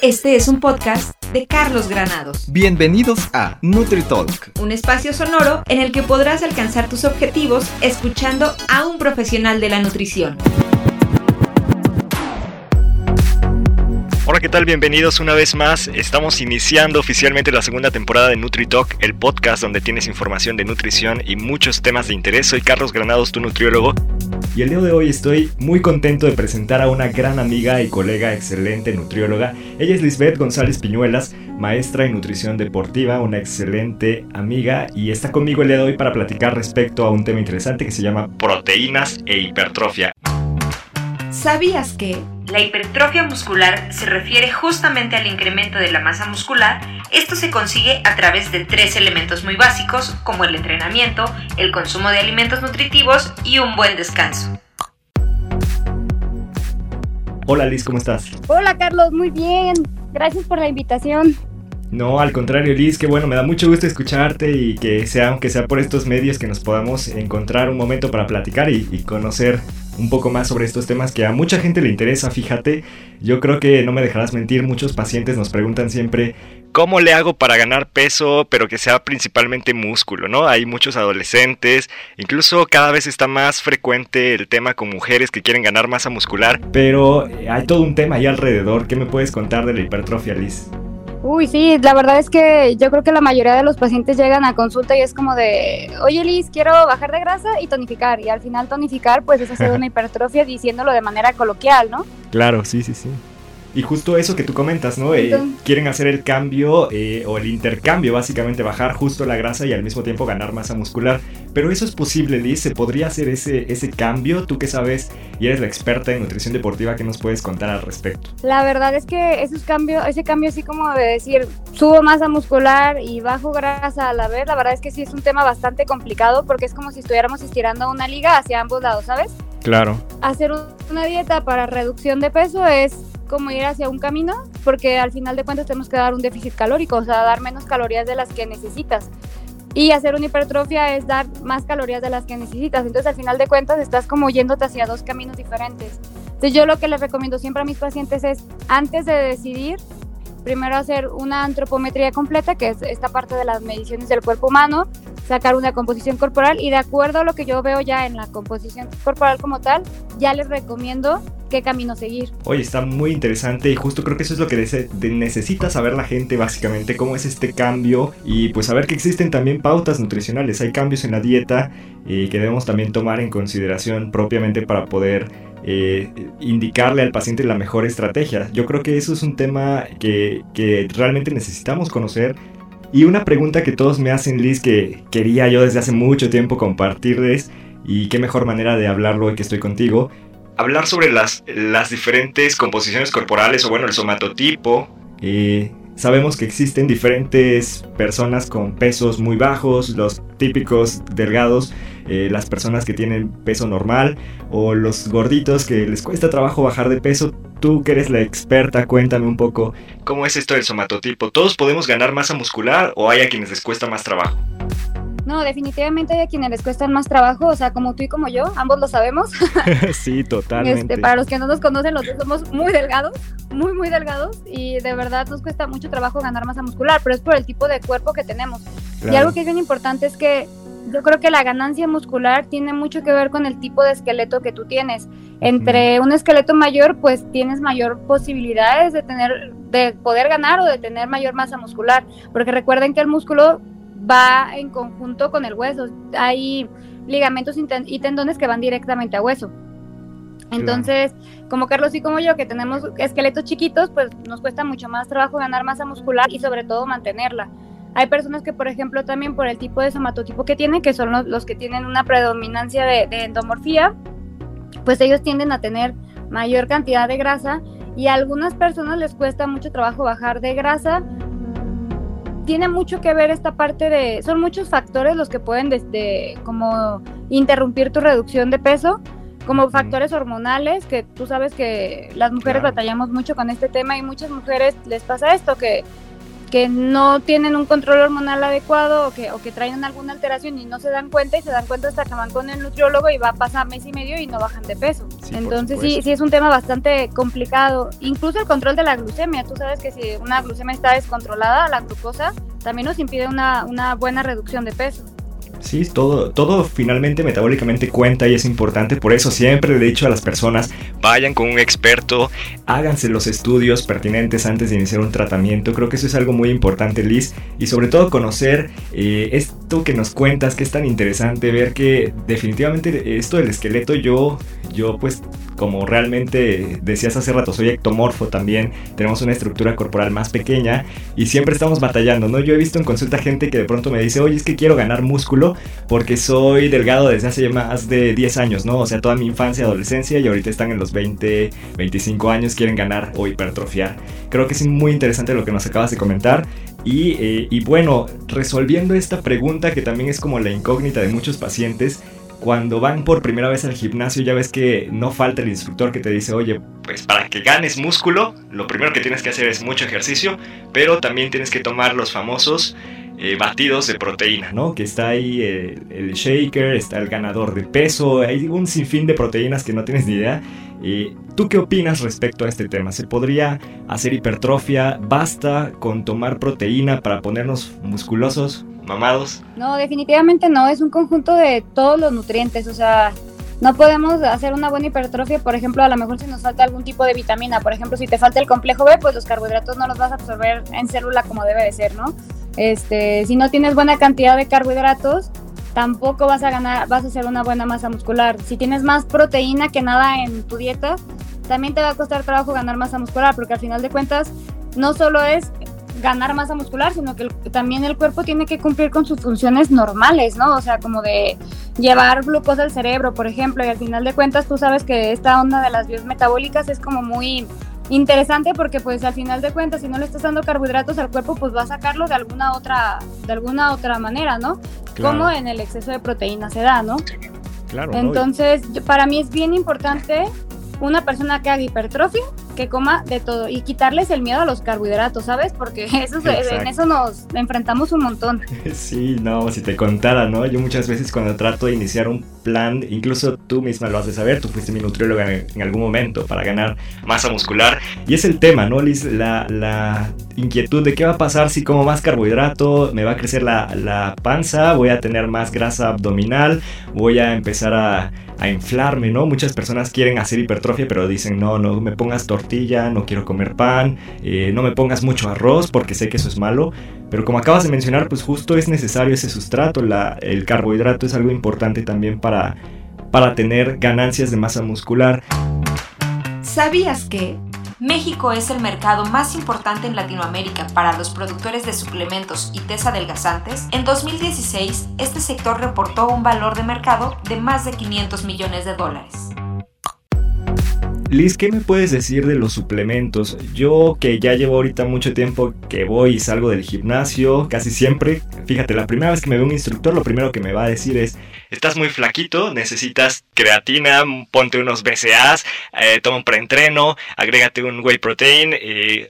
Este es un podcast de Carlos Granados. Bienvenidos a NutriTalk, un espacio sonoro en el que podrás alcanzar tus objetivos escuchando a un profesional de la nutrición. Hola, ¿qué tal? Bienvenidos una vez más. Estamos iniciando oficialmente la segunda temporada de NutriTalk, el podcast donde tienes información de nutrición y muchos temas de interés. Soy Carlos Granados, tu nutriólogo. Y el día de hoy estoy muy contento de presentar a una gran amiga y colega excelente nutrióloga. Ella es Lisbeth González Piñuelas, maestra en nutrición deportiva, una excelente amiga y está conmigo el día de hoy para platicar respecto a un tema interesante que se llama proteínas e hipertrofia. ¿Sabías que la hipertrofia muscular se refiere justamente al incremento de la masa muscular? Esto se consigue a través de tres elementos muy básicos como el entrenamiento, el consumo de alimentos nutritivos y un buen descanso. Hola Liz, ¿cómo estás? Hola Carlos, muy bien. Gracias por la invitación. No, al contrario, Liz, que bueno, me da mucho gusto escucharte y que sea, aunque sea por estos medios, que nos podamos encontrar un momento para platicar y, y, conocer un poco más sobre estos temas que a mucha gente le interesa, fíjate. Yo creo que no me dejarás mentir, muchos pacientes nos preguntan siempre ¿Cómo le hago para ganar peso, pero que sea principalmente músculo, ¿no? Hay muchos adolescentes, incluso cada vez está más frecuente el tema con mujeres que quieren ganar masa muscular. Pero hay todo un tema ahí alrededor. ¿Qué me puedes contar de la hipertrofia, Liz? Uy, sí, la verdad es que yo creo que la mayoría de los pacientes llegan a consulta y es como de, oye Liz, quiero bajar de grasa y tonificar. Y al final tonificar pues es hacer una hipertrofia diciéndolo de manera coloquial, ¿no? Claro, sí, sí, sí. Y justo eso que tú comentas, ¿no? Eh, quieren hacer el cambio eh, o el intercambio, básicamente bajar justo la grasa y al mismo tiempo ganar masa muscular. Pero eso es posible, Liz. ¿Se podría hacer ese, ese cambio? Tú que sabes y eres la experta en nutrición deportiva, ¿qué nos puedes contar al respecto? La verdad es que ese cambio, ese cambio así como de decir, subo masa muscular y bajo grasa a la vez, la verdad es que sí es un tema bastante complicado porque es como si estuviéramos estirando una liga hacia ambos lados, ¿sabes? Claro. Hacer una dieta para reducción de peso es como ir hacia un camino, porque al final de cuentas tenemos que dar un déficit calórico, o sea, dar menos calorías de las que necesitas. Y hacer una hipertrofia es dar más calorías de las que necesitas. Entonces, al final de cuentas, estás como yéndote hacia dos caminos diferentes. Entonces, yo lo que les recomiendo siempre a mis pacientes es, antes de decidir, primero hacer una antropometría completa, que es esta parte de las mediciones del cuerpo humano, sacar una composición corporal y de acuerdo a lo que yo veo ya en la composición corporal como tal, ya les recomiendo qué camino seguir. Oye, está muy interesante y justo creo que eso es lo que necesita saber la gente básicamente, cómo es este cambio y pues saber que existen también pautas nutricionales, hay cambios en la dieta eh, que debemos también tomar en consideración propiamente para poder eh, indicarle al paciente la mejor estrategia. Yo creo que eso es un tema que, que realmente necesitamos conocer y una pregunta que todos me hacen, Liz, que quería yo desde hace mucho tiempo compartirles, y qué mejor manera de hablarlo hoy que estoy contigo, hablar sobre las, las diferentes composiciones corporales, o bueno, el somatotipo. Eh, sabemos que existen diferentes personas con pesos muy bajos, los típicos delgados, eh, las personas que tienen peso normal, o los gorditos que les cuesta trabajo bajar de peso. Tú que eres la experta, cuéntame un poco cómo es esto del somatotipo. ¿Todos podemos ganar masa muscular o hay a quienes les cuesta más trabajo? No, definitivamente hay a quienes les cuesta más trabajo, o sea, como tú y como yo, ambos lo sabemos. sí, totalmente. Este, para los que no nos conocen, los dos somos muy delgados, muy, muy delgados, y de verdad nos cuesta mucho trabajo ganar masa muscular, pero es por el tipo de cuerpo que tenemos. Y algo que es bien importante es que yo creo que la ganancia muscular tiene mucho que ver con el tipo de esqueleto que tú tienes. Entre un esqueleto mayor, pues tienes mayor posibilidades de tener, de poder ganar o de tener mayor masa muscular. Porque recuerden que el músculo va en conjunto con el hueso. Hay ligamentos y tendones que van directamente a hueso. Entonces, como Carlos y como yo, que tenemos esqueletos chiquitos, pues nos cuesta mucho más trabajo ganar masa muscular y sobre todo mantenerla. Hay personas que, por ejemplo, también por el tipo de somatotipo que tienen, que son los, que tienen una predominancia de, endomorfía, pues ellos tienden a tener mayor cantidad de grasa y a algunas personas les cuesta mucho trabajo bajar de grasa. Tiene mucho que ver esta parte de, son muchos factores los que pueden desde como interrumpir tu reducción de peso, como factores hormonales, que tú sabes que las mujeres batallamos mucho con este tema y muchas mujeres les pasa esto, que que no tienen un control hormonal adecuado o que, o que traen alguna alteración y no se dan cuenta y se dan cuenta hasta que van con el nutriólogo y va a pasar mes y medio y no bajan de peso. Entonces sí, sí es un tema bastante complicado. Incluso el control de la glucemia. Tú sabes que si una glucemia está descontrolada, la glucosa también nos impide una, una buena reducción de peso. Sí, todo, todo finalmente metabólicamente cuenta y es importante. Por eso siempre le he dicho a las personas, vayan con un experto, háganse los estudios pertinentes antes de iniciar un tratamiento. Creo que eso es algo muy importante, Liz. Y sobre todo conocer eh, esto que nos cuentas, que es tan interesante, ver que definitivamente esto del esqueleto yo, yo pues como realmente decías hace rato, soy ectomorfo también, tenemos una estructura corporal más pequeña y siempre estamos batallando, ¿no? Yo he visto en consulta gente que de pronto me dice, oye, es que quiero ganar músculo porque soy delgado desde hace más de 10 años, ¿no? O sea, toda mi infancia, adolescencia y ahorita están en los 20, 25 años, quieren ganar o hipertrofiar. Creo que es muy interesante lo que nos acabas de comentar. Y, eh, y bueno, resolviendo esta pregunta que también es como la incógnita de muchos pacientes, cuando van por primera vez al gimnasio ya ves que no falta el instructor que te dice, oye, pues para que ganes músculo, lo primero que tienes que hacer es mucho ejercicio, pero también tienes que tomar los famosos eh, batidos de proteína, ¿no? Que está ahí el, el, shaker, está el ganador de peso, hay un sinfín de proteínas que no tienes ni idea. Eh, ¿Tú qué opinas respecto a este tema? ¿Se podría hacer hipertrofia? ¿Basta con tomar proteína para ponernos musculosos? mamados. No, definitivamente no, es un conjunto de todos los nutrientes, o sea, no podemos hacer una buena hipertrofia, por ejemplo, a lo mejor si nos falta algún tipo de vitamina, por ejemplo, si te falta el complejo B, pues los carbohidratos no los vas a absorber en célula como debe de ser, ¿no? Este, si no tienes buena cantidad de carbohidratos, tampoco vas a ganar, vas a hacer una buena masa muscular. Si tienes más proteína que nada en tu dieta, también te va a costar trabajo ganar masa muscular, porque al final de cuentas no solo es ganar masa muscular, sino que también el cuerpo tiene que cumplir con sus funciones normales, ¿no? O sea, como de llevar glucosa al cerebro, por ejemplo, y al final de cuentas tú sabes que esta onda de las vías metabólicas es como muy interesante porque pues al final de cuentas si no le estás dando carbohidratos al cuerpo pues va a sacarlo de alguna otra de alguna otra manera, ¿no? Como en el exceso de proteína se da, ¿no? Claro. Entonces, para mí es bien importante una persona que haga hipertrofia que coma de todo y quitarles el miedo a los carbohidratos, ¿sabes? Porque eso, en eso nos enfrentamos un montón. Sí, no, si te contara, ¿no? Yo muchas veces cuando trato de iniciar un plan, incluso tú misma lo haces saber, tú fuiste mi nutrióloga en, algún momento para ganar masa muscular. Y es el tema, ¿no, Liz? La, la inquietud de qué va a pasar si como más carbohidrato, me va a crecer la, la panza, voy a tener más grasa abdominal, voy a empezar a a inflarme, ¿no? Muchas personas quieren hacer hipertrofia, pero dicen, no, no me pongas tortilla, no quiero comer pan, eh, no me pongas mucho arroz porque sé que eso es malo. Pero como acabas de mencionar, pues justo es necesario ese sustrato, la, el carbohidrato es algo importante también para, para tener ganancias de masa muscular. ¿Sabías que México es el mercado más importante en Latinoamérica para los productores de suplementos y test adelgazantes, en 2016 este sector reportó un valor de mercado de más de 500 millones de dólares. Liz, ¿qué me puedes decir de los suplementos? Yo que ya llevo ahorita mucho tiempo que voy y salgo del gimnasio, casi siempre, fíjate, la primera vez que me ve un instructor, lo primero que me va a decir es, estás muy flaquito, necesitas creatina, ponte unos BCAAs, eh, toma un preentreno, agrégate un whey protein,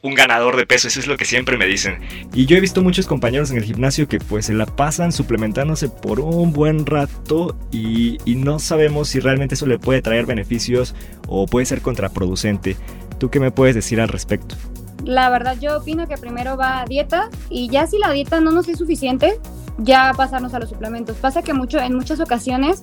un ganador de peso, eso es lo que siempre me dicen. Y yo he visto muchos compañeros en el gimnasio que pues se la pasan suplementándose por un buen rato y, y no sabemos si realmente eso le puede traer beneficios o puede ser contraproducente. ¿Tú qué me puedes decir al respecto? La verdad yo opino que primero va a dieta y ya si la dieta no nos es suficiente, ya pasarnos a los suplementos. Pasa que mucho, en muchas ocasiones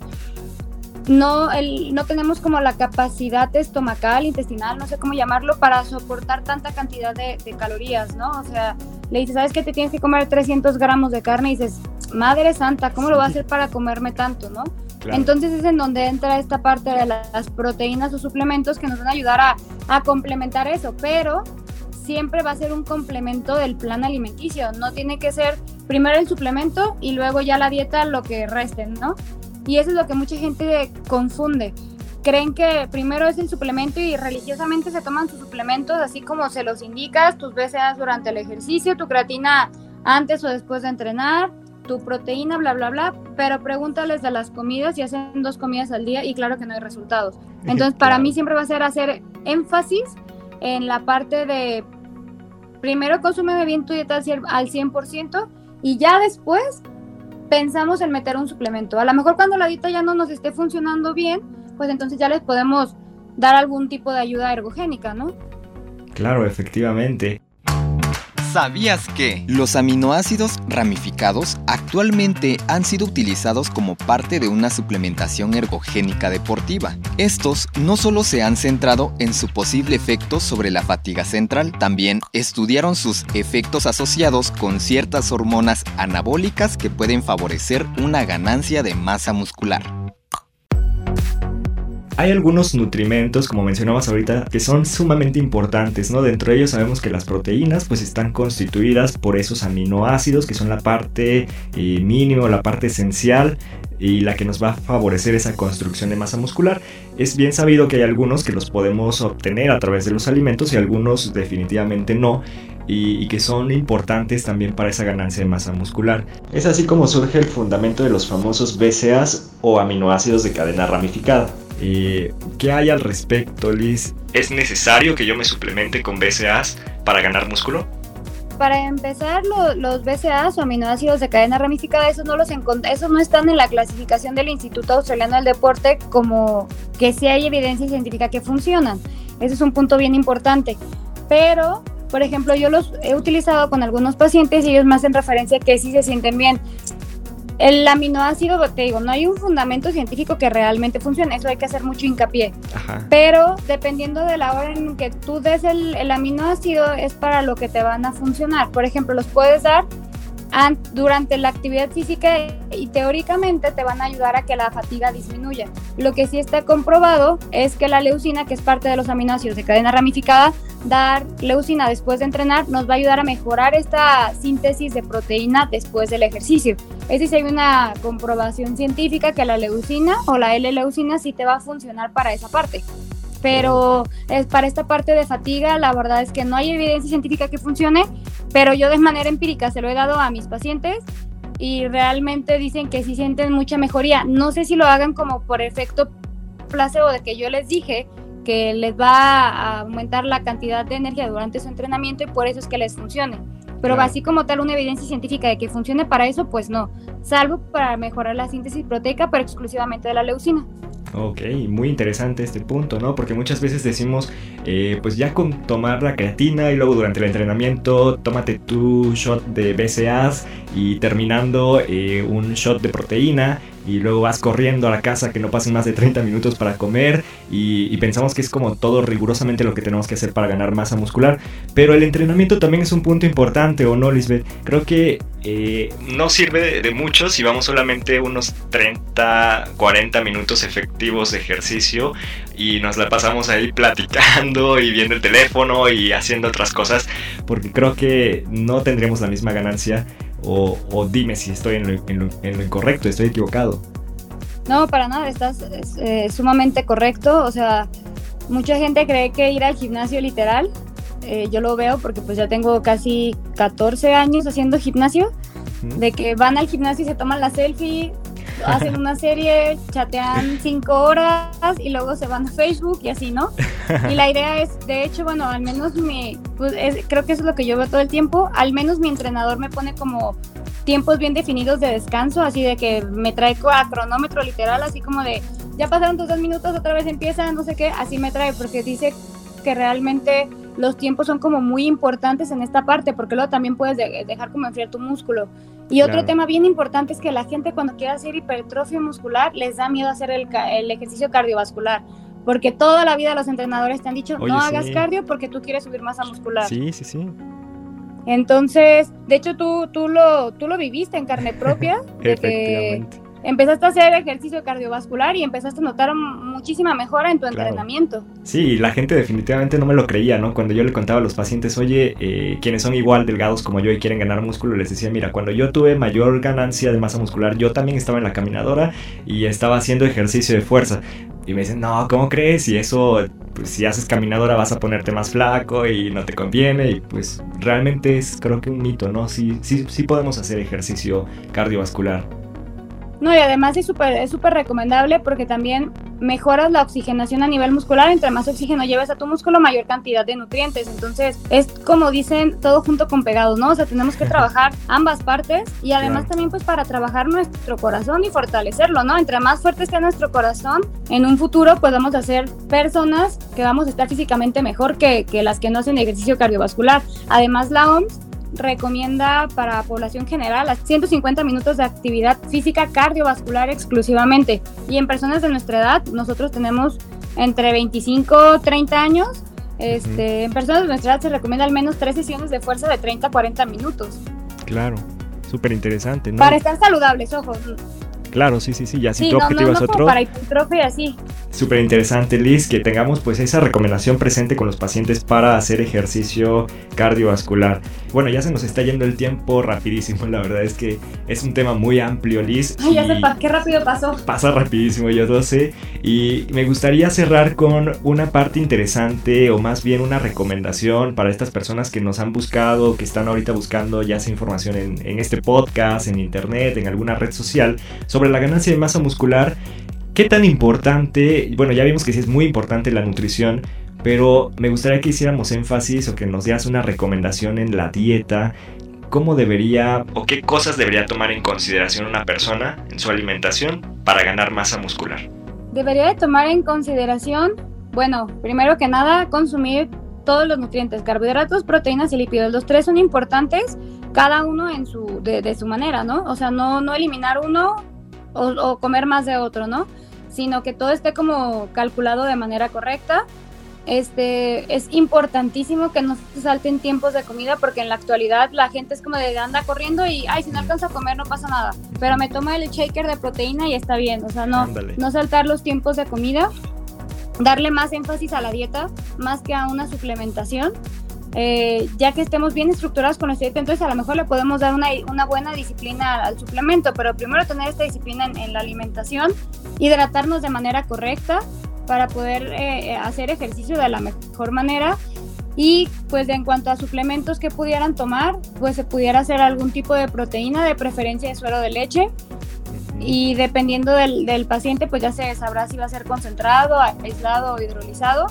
no, el, no tenemos como la capacidad estomacal, intestinal, no sé cómo llamarlo, para soportar tanta cantidad de, calorías, ¿no? O sea, le dices, ¿sabes que te tienes que comer 300 gramos de carne? Y dices, madre santa, ¿cómo lo voy a hacer para comerme tanto, no? Entonces es en donde entra esta parte de las proteínas o suplementos que nos van a ayudar a, a complementar eso, pero siempre va a ser un complemento del plan alimenticio, no tiene que ser primero el suplemento y luego ya la dieta lo que resten, ¿no? Y eso es lo que mucha gente confunde. Creen que primero es el suplemento y religiosamente se toman sus suplementos así como se los indicas, tus BCAAs durante el ejercicio, tu creatina antes o después de entrenar, tu proteína, bla, bla, bla, pero pregúntales de las comidas y hacen dos comidas al día y claro que no hay resultados. Entonces, para mí siempre va a ser hacer énfasis en la parte de primero consume bien tu dieta al 100% y ya después pensamos en meter un suplemento. A lo mejor cuando la dieta ya no nos esté funcionando bien, pues entonces ya les podemos dar algún tipo de ayuda ergogénica, ¿no? Claro, efectivamente. ¿Sabías que los aminoácidos ramificados actualmente han sido utilizados como parte de una suplementación ergogénica deportiva? Estos no solo se han centrado en su posible efecto sobre la fatiga central, también estudiaron sus efectos asociados con ciertas hormonas anabólicas que pueden favorecer una ganancia de masa muscular. Hay algunos nutrimentos, como mencionabas ahorita, que son sumamente importantes, ¿no? Dentro de ellos sabemos que las proteínas pues están constituidas por esos aminoácidos que son la parte eh, mínima, la parte esencial y la que nos va a favorecer esa construcción de masa muscular. Es bien sabido que hay algunos que los podemos obtener a través de los alimentos y algunos definitivamente no. Y, que son importantes también para esa ganancia de masa muscular. Es así como surge el fundamento de los famosos BCAAs o aminoácidos de cadena ramificada. Eh, ¿Qué hay al respecto, Liz? ¿Es necesario que yo me suplemente con BCAAs para ganar músculo? Para empezar, los BCAAs o aminoácidos de cadena ramificada, esos no, los esos no están en la clasificación del Instituto Australiano del Deporte como que sí hay evidencia científica que funcionan. Ese es un punto bien importante. Pero, por ejemplo, yo los he utilizado con algunos pacientes y ellos me hacen referencia que sí se sienten bien. El aminoácido, te digo, no hay un fundamento científico que realmente funcione, eso hay que hacer mucho hincapié. Pero dependiendo de la hora en que tú des el, el aminoácido, es para lo que te van a funcionar. Por ejemplo, los puedes dar durante la actividad física y teóricamente te van a ayudar a que la fatiga disminuya. Lo que sí está comprobado es que la leucina, que es parte de los aminoácidos de cadena ramificada, dar leucina después de entrenar nos va a ayudar a mejorar esta síntesis de proteína después del ejercicio. Es decir, hay una comprobación científica que la leucina o la L-leucina sí te va a funcionar para esa parte pero es para esta parte de fatiga la verdad es que no hay evidencia científica que funcione, pero yo de manera empírica se lo he dado a mis pacientes y realmente dicen que sí sienten mucha mejoría. No sé si lo hagan como por efecto placebo de que yo les dije que les va a aumentar la cantidad de energía durante su entrenamiento y por eso es que les funcione. Pero así como tal una evidencia científica de que funcione para eso, pues no, salvo para mejorar la síntesis proteica, pero exclusivamente de la leucina. Ok, muy interesante este punto, ¿no? Porque muchas veces decimos, eh, pues ya con tomar la creatina y luego durante el entrenamiento tómate tu shot de BCAAs y terminando eh, un shot de proteína y luego vas corriendo a la casa que no pasen más de 30 minutos para comer y, pensamos que es como todo rigurosamente lo que tenemos que hacer para ganar masa muscular. Pero el entrenamiento también es un punto importante, ¿o no, Lisbeth? Creo que eh, no sirve de, mucho si vamos solamente unos 30, 40 minutos efectivos de ejercicio y nos la pasamos ahí platicando y viendo el teléfono y haciendo otras cosas, porque creo que no tendremos la misma ganancia o, dime si estoy en lo, incorrecto, estoy equivocado. No, para nada, estás eh, sumamente correcto. O sea, mucha gente cree que ir al gimnasio literal, eh, yo lo veo porque pues ya tengo casi 14 años haciendo gimnasio, de que van al gimnasio y se toman la selfie, hacen una serie, chatean cinco horas y luego se van a Facebook y así, ¿no? Y la idea es, de hecho, bueno, al menos mi, pues, creo que eso es lo que yo veo todo el tiempo, al menos mi entrenador me pone como tiempos bien definidos de descanso, así de que me trae a cronómetro literal, así como de, ya pasaron tus dos minutos, otra vez empieza, no sé qué, así me trae, porque dice que realmente los tiempos son como muy importantes en esta parte, porque luego también puedes dejar como enfriar tu músculo. Y otro tema bien importante es que la gente cuando quiere hacer hipertrofia muscular les da miedo hacer el, el ejercicio cardiovascular. Porque toda la vida los entrenadores te han dicho, no hagas cardio porque tú quieres subir masa muscular. Sí, sí, sí. Entonces, de hecho, tú, tú, lo, tú lo viviste en carne propia. Efectivamente empezaste a hacer ejercicio cardiovascular y empezaste a notar muchísima mejora en tu entrenamiento. Sí, la gente definitivamente no me lo creía, ¿no? Cuando yo le contaba a los pacientes, oye, eh, quienes son igual delgados como yo y quieren ganar músculo, les decía, mira, cuando yo tuve mayor ganancia de masa muscular, yo también estaba en la caminadora y estaba haciendo ejercicio de fuerza. Y me dicen, no, ¿cómo crees? Y eso, pues si haces caminadora vas a ponerte más flaco y no te conviene. Y pues realmente es creo que un mito, ¿no? Sí, sí, sí podemos hacer ejercicio cardiovascular. No, y además es súper es súper recomendable porque también mejoras la oxigenación a nivel muscular. Entre más oxígeno lleves a tu músculo, mayor cantidad de nutrientes. Entonces, es como dicen, todo junto con pegado, ¿no? O sea, tenemos que trabajar ambas partes y además también pues para trabajar nuestro corazón y fortalecerlo, ¿no? Entre más fuerte esté nuestro corazón, en un futuro pues vamos a ser personas que vamos a estar físicamente mejor que, que las que no hacen ejercicio cardiovascular. Además, la OMS recomienda para población general 150 minutos de actividad física cardiovascular exclusivamente. Y en personas de nuestra edad, nosotros tenemos entre 25 30 años. Este, En personas de nuestra edad se recomienda al menos tres sesiones de fuerza de 30 a 40 minutos. Claro, súper interesante. ¿no? Para estar saludables, ojo. Claro, sí, sí, sí. Ya si tu objetivo es otro. Para hipertrofia, así. Súper interesante, Liz, que tengamos pues esa recomendación presente con los pacientes para hacer ejercicio cardiovascular. Bueno, ya se nos está yendo el tiempo rapidísimo, la verdad es que es un tema muy amplio, Liz. Ay, ya sé, qué rápido pasó. Pasa rapidísimo, yo lo sé. Y me gustaría cerrar con una parte interesante o más bien una recomendación para estas personas que nos han buscado, que están ahorita buscando ya sea información en, en este podcast, en internet, en alguna red social, sobre la ganancia de masa muscular ¿Qué tan importante? Bueno, ya vimos que sí es muy importante la nutrición, pero me gustaría que hiciéramos énfasis o que nos dieras una recomendación en la dieta. ¿Cómo debería o qué cosas debería tomar en consideración una persona en su alimentación para ganar masa muscular? Debería de tomar en consideración, bueno, primero que nada, consumir todos los nutrientes, carbohidratos, proteínas y lípidos. Los tres son importantes, cada uno en su, de, su manera, ¿no? O sea, no, no eliminar uno o, o, comer más de otro, ¿no? sino que todo esté como calculado de manera correcta. Este, es importantísimo que no se salten tiempos de comida porque en la actualidad la gente es como de anda corriendo y ay si no alcanza a comer no pasa nada pero me toma el shaker de proteína y está bien o sea no no saltar los tiempos de comida darle más énfasis a la dieta más que a una suplementación eh, ya que estemos bien estructurados con nuestra dieta, entonces a lo mejor le podemos dar una, una buena disciplina al, suplemento, pero primero tener esta disciplina en, la alimentación, hidratarnos de manera correcta para poder eh, hacer ejercicio de la mejor manera. Y pues en cuanto a suplementos que pudieran tomar, pues se pudiera hacer algún tipo de proteína, de preferencia de suero de leche. Y dependiendo del, del paciente, pues ya se sabrá si va a ser concentrado, aislado o hidrolizado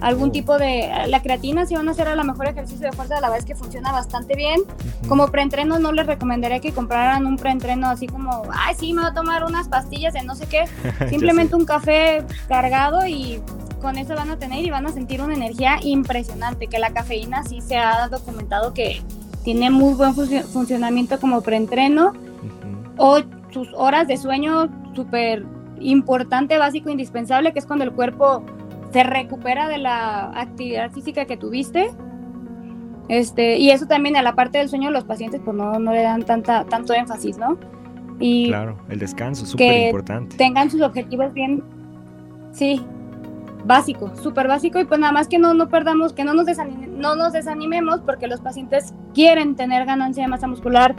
algún tipo de... La creatina si van a hacer a lo mejor ejercicio de fuerza, la verdad es que funciona bastante bien. Como preentreno no les recomendaría que compraran un preentreno así como, ay, sí, me voy a tomar unas pastillas de no sé qué. Simplemente un café cargado y con eso van a tener y van a sentir una energía impresionante, que la cafeína sí se ha documentado que tiene muy buen funcionamiento como preentreno. O sus horas de sueño súper importante, básico, indispensable, que es cuando el cuerpo se recupera de la actividad física que tuviste. Este, y eso también a la parte del sueño los pacientes pues no, no le dan tanta, tanto énfasis, ¿no? Y claro, el descanso, súper importante. Tengan sus objetivos bien, sí, básico, súper básico y pues nada más que no, no perdamos, que no nos, no nos desanimemos porque los pacientes quieren tener ganancia de masa muscular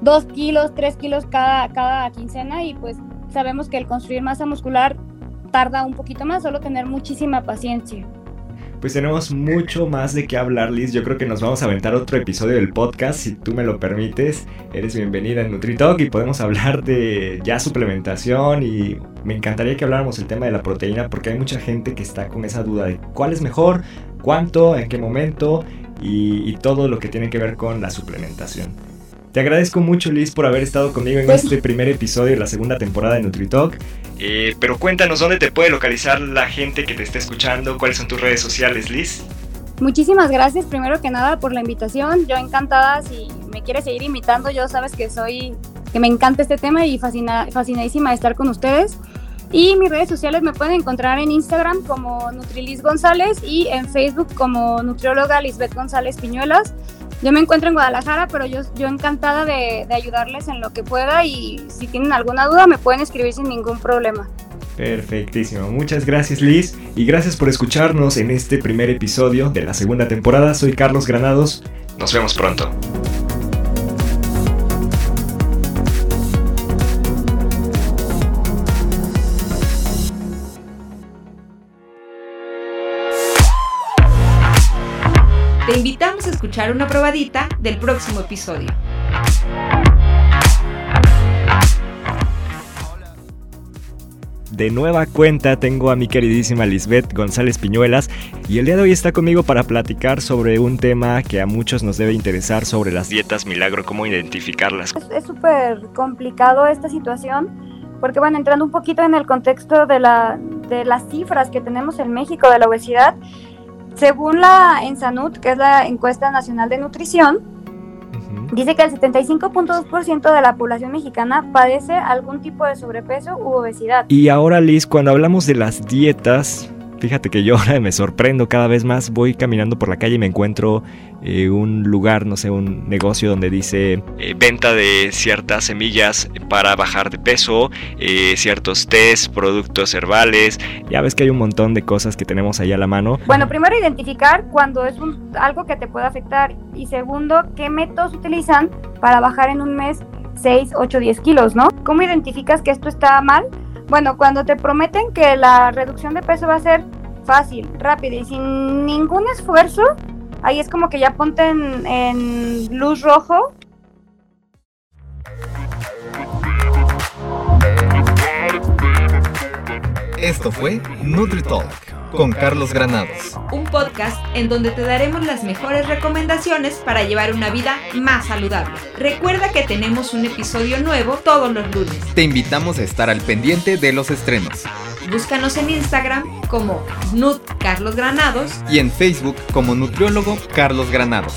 dos kilos, tres kilos cada, cada quincena y pues sabemos que el construir masa muscular tarda un poquito más, solo tener muchísima paciencia. Pues tenemos mucho más de qué hablar, Liz. Yo creo que nos vamos a aventar otro episodio del podcast, si tú me lo permites. Eres bienvenida en NutriTalk y podemos hablar de ya suplementación y me encantaría que habláramos el tema de la proteína porque hay mucha gente que está con esa duda de cuál es mejor, cuánto, en qué momento y, y todo lo que tiene que ver con la suplementación. Te agradezco mucho, Liz, por haber estado conmigo en pues este primer episodio de la segunda temporada de NutriTalk. Eh, pero cuéntanos dónde te puede localizar la gente que te está escuchando, cuáles son tus redes sociales, Liz. Muchísimas gracias, primero que nada, por la invitación. Yo encantada, si me quieres seguir invitando, yo sabes que soy, que me encanta este tema y fascina, fascinadísima de estar con ustedes. Y mis redes sociales me pueden encontrar en Instagram como Nutrilis González y en Facebook como nutrióloga Lisbeth González Piñuelas. Yo me encuentro en Guadalajara, pero yo, yo encantada de, de ayudarles en lo que pueda y si tienen alguna duda me pueden escribir sin ningún problema. Perfectísimo, muchas gracias Liz y gracias por escucharnos en este primer episodio de la segunda temporada. Soy Carlos Granados, nos vemos pronto. Escuchar una probadita del próximo episodio. de nueva cuenta tengo a mi queridísima Lisbeth González Piñuelas y el día de hoy está conmigo para platicar sobre un tema que a muchos nos debe interesar sobre las dietas milagro, cómo identificarlas. Es súper complicado esta situación porque bueno, entrando un poquito en el contexto de, la, de las cifras que tenemos en México de la obesidad, según la ENSANUT, que es la encuesta nacional de nutrición, Dice que el 75.2% de la población mexicana padece algún tipo de sobrepeso u obesidad. Y ahora, Liz, cuando hablamos de las dietas, Fíjate que yo ahora me sorprendo cada vez más. Voy caminando por la calle y me encuentro eh, un lugar, no sé, un negocio donde dice eh, venta de ciertas semillas para bajar de peso, eh, ciertos test, productos herbales. Ya ves que hay un montón de cosas que tenemos ahí a la mano. Bueno, primero identificar cuando es algo que te puede afectar y segundo, qué métodos utilizan para bajar en un mes 6, 8, 10 kilos, ¿no? ¿Cómo identificas que esto está mal? Bueno, cuando te prometen que la reducción de peso va a ser fácil, rápida y sin ningún esfuerzo, ahí es como que ya ponte en, luz rojo. Esto fue NutriTalk con Carlos Granados. Un podcast en donde te daremos las mejores recomendaciones para llevar una vida más saludable. Recuerda que tenemos un episodio nuevo todos los lunes. Te invitamos a estar al pendiente de los estrenos. Búscanos en Instagram como Nut Carlos Granados y en Facebook como Nutriólogo Carlos Granados.